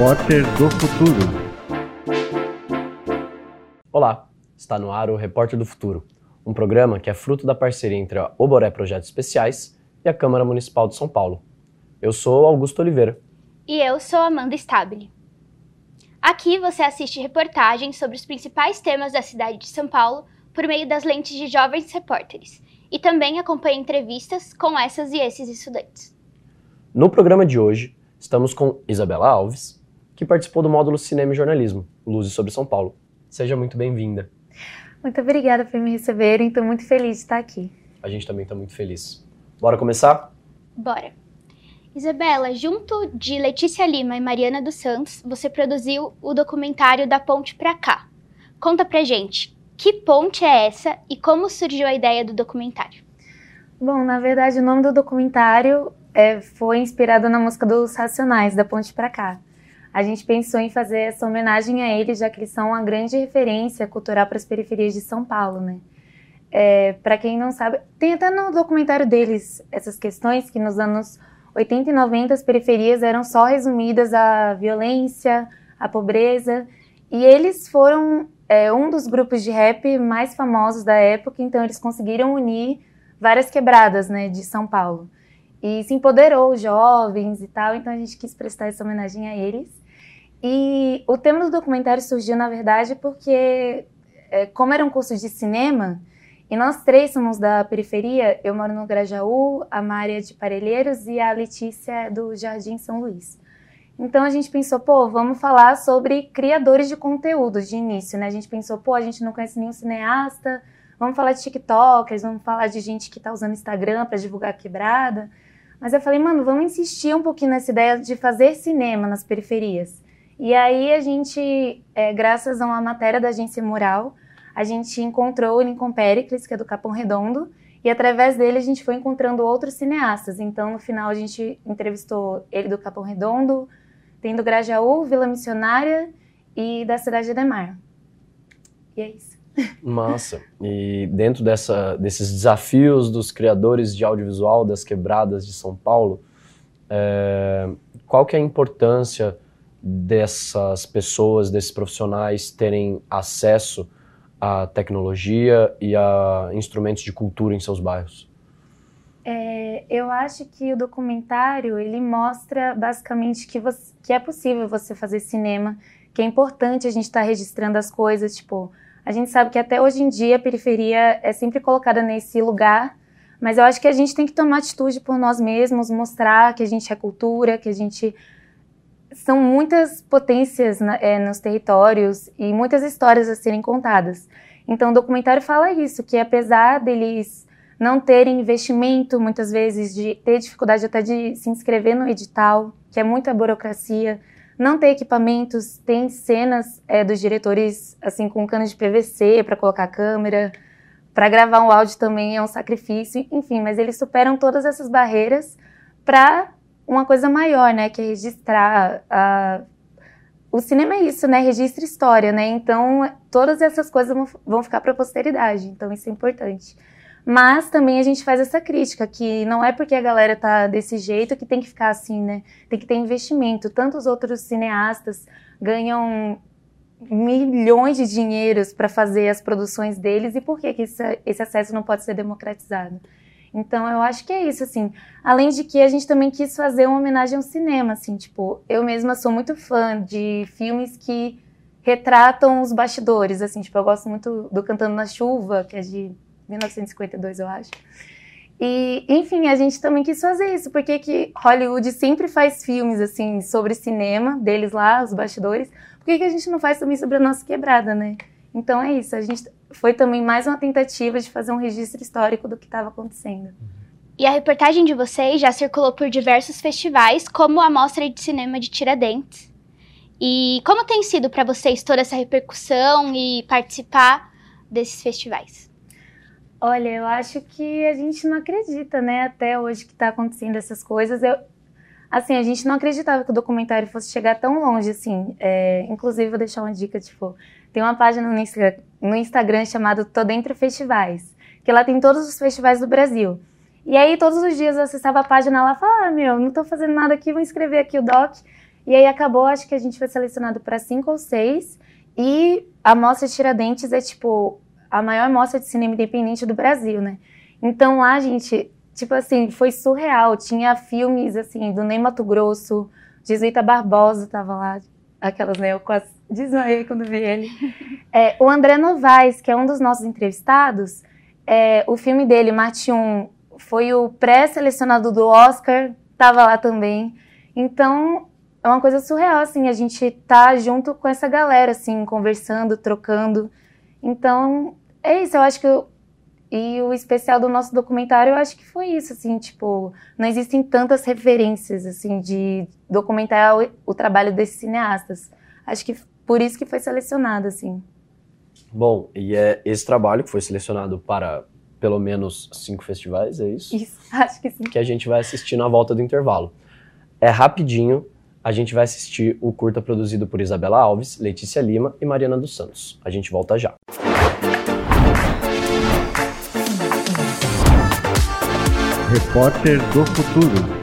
Repórter do Futuro. Olá, está no ar o Repórter do Futuro, um programa que é fruto da parceria entre a Oboré Projetos Especiais e a Câmara Municipal de São Paulo. Eu sou Augusto Oliveira. E eu sou Amanda Stabile. Aqui você assiste reportagens sobre os principais temas da cidade de São Paulo por meio das lentes de jovens repórteres e também acompanha entrevistas com essas e esses estudantes. No programa de hoje, estamos com Isabela Alves, que participou do módulo Cinema e Jornalismo, Luzes sobre São Paulo. Seja muito bem-vinda. Muito obrigada por me receberem, estou muito feliz de estar aqui. A gente também está muito feliz. Bora começar? Bora! Isabela, junto de Letícia Lima e Mariana dos Santos, você produziu o documentário Da Ponte Pra Cá. Conta pra gente, que ponte é essa e como surgiu a ideia do documentário? Bom, na verdade, o nome do documentário é, foi inspirado na música dos Racionais, da Ponte Pra Cá. A gente pensou em fazer essa homenagem a eles, já que eles são uma grande referência cultural para as periferias de São Paulo, né? É, para quem não sabe, tem até no documentário deles essas questões que nos anos 80 e 90 as periferias eram só resumidas à violência, à pobreza, e eles foram é, um dos grupos de rap mais famosos da época, então eles conseguiram unir várias quebradas, né, de São Paulo e se empoderou os jovens e tal, então a gente quis prestar essa homenagem a eles. E o tema do documentário surgiu, na verdade, porque, é, como era um curso de cinema, e nós três somos da periferia, eu moro no Grajaú, a Mária de Parelheiros e a Letícia é do Jardim São Luís. Então a gente pensou, pô, vamos falar sobre criadores de conteúdo de início, né? A gente pensou, pô, a gente não conhece nenhum cineasta, vamos falar de TikTokers, vamos falar de gente que está usando Instagram para divulgar quebrada. Mas eu falei, mano, vamos insistir um pouquinho nessa ideia de fazer cinema nas periferias. E aí a gente, é, graças a uma matéria da agência Mural, a gente encontrou o Lincoln Pericles, que é do Capão Redondo, e através dele a gente foi encontrando outros cineastas. Então, no final, a gente entrevistou ele do Capão Redondo, tem do Grajaú, Vila Missionária e da Cidade de Ademar. E é isso. Massa. E dentro dessa, desses desafios dos criadores de audiovisual das quebradas de São Paulo, é, qual que é a importância dessas pessoas, desses profissionais terem acesso à tecnologia e a instrumentos de cultura em seus bairros? É, eu acho que o documentário ele mostra basicamente que, você, que é possível você fazer cinema, que é importante a gente estar tá registrando as coisas, tipo a gente sabe que até hoje em dia a periferia é sempre colocada nesse lugar, mas eu acho que a gente tem que tomar atitude por nós mesmos, mostrar que a gente é cultura, que a gente são muitas potências é, nos territórios e muitas histórias a serem contadas. Então, o documentário fala isso, que apesar deles não terem investimento, muitas vezes, de ter dificuldade até de se inscrever no edital, que é muita burocracia, não ter equipamentos, tem cenas é, dos diretores assim com cano de PVC para colocar câmera, para gravar um áudio também é um sacrifício, enfim, mas eles superam todas essas barreiras para uma coisa maior, né, que é registrar a... o cinema é isso, né, registra história, né, então todas essas coisas vão ficar para a posteridade, então isso é importante. Mas também a gente faz essa crítica, que não é porque a galera tá desse jeito que tem que ficar assim, né? Tem que ter investimento. Tantos outros cineastas ganham milhões de dinheiros para fazer as produções deles e por que, que esse, esse acesso não pode ser democratizado? Então eu acho que é isso, assim. Além de que a gente também quis fazer uma homenagem ao cinema, assim, tipo, eu mesma sou muito fã de filmes que retratam os bastidores, assim, tipo, eu gosto muito do Cantando na Chuva, que é de 1952, eu acho. E, enfim, a gente também quis fazer isso, porque que Hollywood sempre faz filmes, assim, sobre cinema, deles lá, os bastidores. Por que, que a gente não faz também sobre a nossa quebrada, né? Então é isso, a gente foi também mais uma tentativa de fazer um registro histórico do que estava acontecendo. E a reportagem de vocês já circulou por diversos festivais, como a Mostra de Cinema de Tiradentes. E como tem sido para vocês toda essa repercussão e participar desses festivais? Olha, eu acho que a gente não acredita, né, até hoje que está acontecendo essas coisas. Eu, assim, a gente não acreditava que o documentário fosse chegar tão longe, assim. É, inclusive, vou deixar uma dica, tipo, tem uma página no, Insta, no Instagram chamada Tô Dentro Festivais, que lá tem todos os festivais do Brasil. E aí, todos os dias eu acessava a página lá e falava, ah, meu, não tô fazendo nada aqui, vou escrever aqui o doc. E aí acabou, acho que a gente foi selecionado para cinco ou seis. E a Mostra Tiradentes é, tipo, a maior mostra de cinema independente do Brasil, né? Então lá, gente, tipo assim, foi surreal. Tinha filmes, assim, do Ney Mato Grosso, Jesuíta Barbosa tava lá, aquelas, né? Eu quase desmaiei quando vi ele. É, o André Novaes, que é um dos nossos entrevistados, é, o filme dele, Mate 1, foi o pré-selecionado do Oscar, tava lá também. Então, é uma coisa surreal, assim, a gente tá junto com essa galera, assim, conversando, trocando. Então, é isso, eu acho que. Eu, e o especial do nosso documentário, eu acho que foi isso, assim, tipo, não existem tantas referências, assim, de documentar o, o trabalho desses cineastas. Acho que por isso que foi selecionado, assim. Bom, e é esse trabalho que foi selecionado para pelo menos cinco festivais, é isso? Isso, acho que sim. Que a gente vai assistir na volta do intervalo. É rapidinho, a gente vai assistir o curta produzido por Isabela Alves, Letícia Lima e Mariana dos Santos. A gente volta já. Repórter do Futuro.